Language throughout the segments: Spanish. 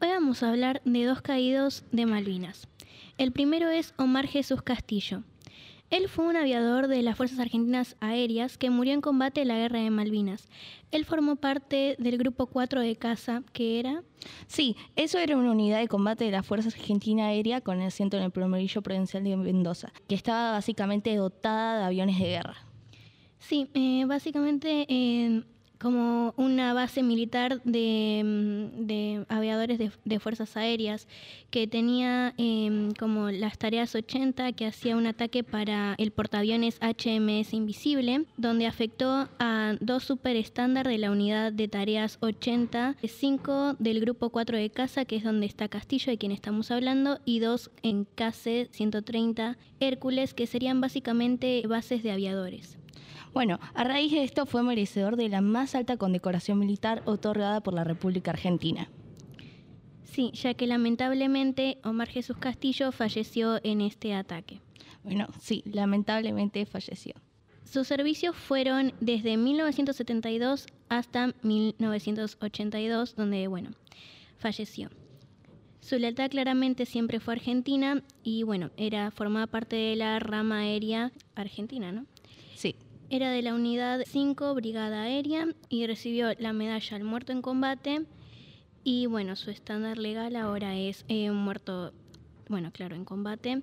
Hoy vamos a hablar de dos caídos de Malvinas. El primero es Omar Jesús Castillo. Él fue un aviador de las Fuerzas Argentinas Aéreas que murió en combate en la Guerra de Malvinas. Él formó parte del Grupo 4 de Caza, que era... Sí, eso era una unidad de combate de las Fuerzas Argentinas Aéreas con el asiento en el Plomerillo Provincial de Mendoza, que estaba básicamente dotada de aviones de guerra. Sí, eh, básicamente eh, como una base militar de, mm, aviadores de, fuerzas aéreas que tenía em, como las tareas 80 que hacía un ataque para el portaaviones HMS Invisible, donde afectó a dos super estándar de la unidad de tareas 80, cinco del grupo 4 de casa, que es donde está Castillo, de quien estamos hablando, y dos en CASE 130 Hércules, que serían básicamente bases de aviadores. Bueno, a raíz de esto fue merecedor de la más alta condecoración militar otorgada por la República Argentina. Sí, ya que lamentablemente Omar Jesús Castillo falleció en este ataque. Bueno, sí, lamentablemente falleció. Sus servicios fueron desde 1972 hasta 1982, donde, bueno, falleció. Su lealtad claramente siempre fue argentina y, bueno, era formaba parte de la rama aérea argentina, ¿no? Sí. Era de la unidad 5 Brigada Aérea y recibió la medalla al muerto en combate. Y bueno, su estándar legal ahora es eh, muerto, bueno, claro, en combate.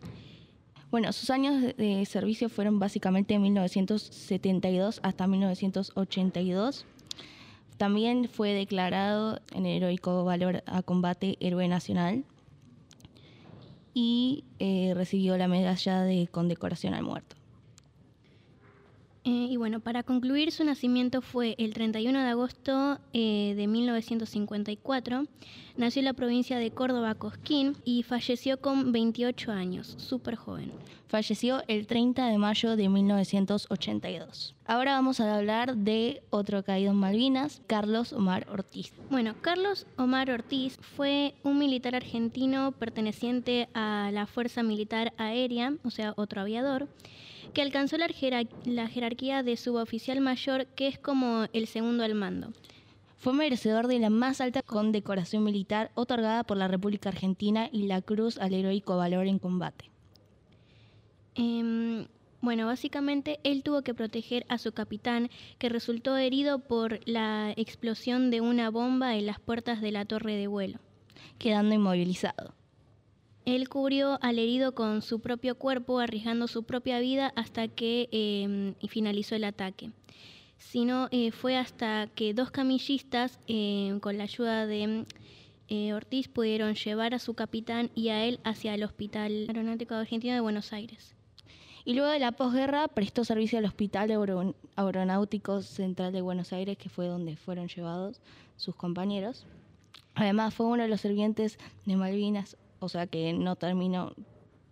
Bueno, sus años de servicio fueron básicamente de 1972 hasta 1982. También fue declarado en heroico valor a combate héroe nacional y eh, recibió la medalla de condecoración al muerto. Eh, y bueno, para concluir, su nacimiento fue el 31 de agosto eh, de 1954. Nació en la provincia de Córdoba, Cosquín, y falleció con 28 años, súper joven. Falleció el 30 de mayo de 1982. Ahora vamos a hablar de otro caído en Malvinas, Carlos Omar Ortiz. Bueno, Carlos Omar Ortiz fue un militar argentino perteneciente a la Fuerza Militar Aérea, o sea, otro aviador que alcanzó la, jerarquía de suboficial mayor, que es como el segundo al mando. Fue merecedor de la más alta condecoración militar otorgada por la República Argentina y la Cruz al Heroico Valor en Combate. Em, bueno, básicamente él tuvo que proteger a su capitán, que resultó herido por la explosión de una bomba en las puertas de la torre de vuelo, quedando inmovilizado. Él cubrió al herido con su propio cuerpo, arriesgando su propia vida hasta que em, finalizó el ataque. Sino eh, fue hasta que dos camillistas, em, con la ayuda de eh, Ortiz, pudieron llevar a su capitán y a él hacia el Hospital Aeronáutico Argentino de Buenos Aires. Y luego de la posguerra prestó servicio al Hospital Aeronáutico Central de Buenos Aires, que fue donde fueron llevados sus compañeros. Además, fue uno de los sirvientes de Malvinas o sea que no terminó.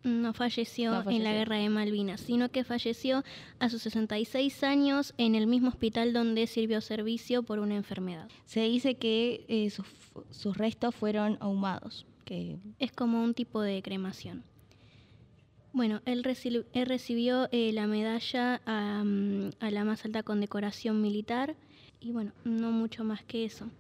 No falleció, en la guerra de Malvinas, sino que falleció a sus 66 años en el mismo hospital donde sirvió servicio por una enfermedad. Se dice que eh, sus, restos fueron ahumados. Que... Es como un tipo de cremación. Bueno, él, recibió eh, la medalla a, a la más alta condecoración militar y bueno, no mucho más que eso.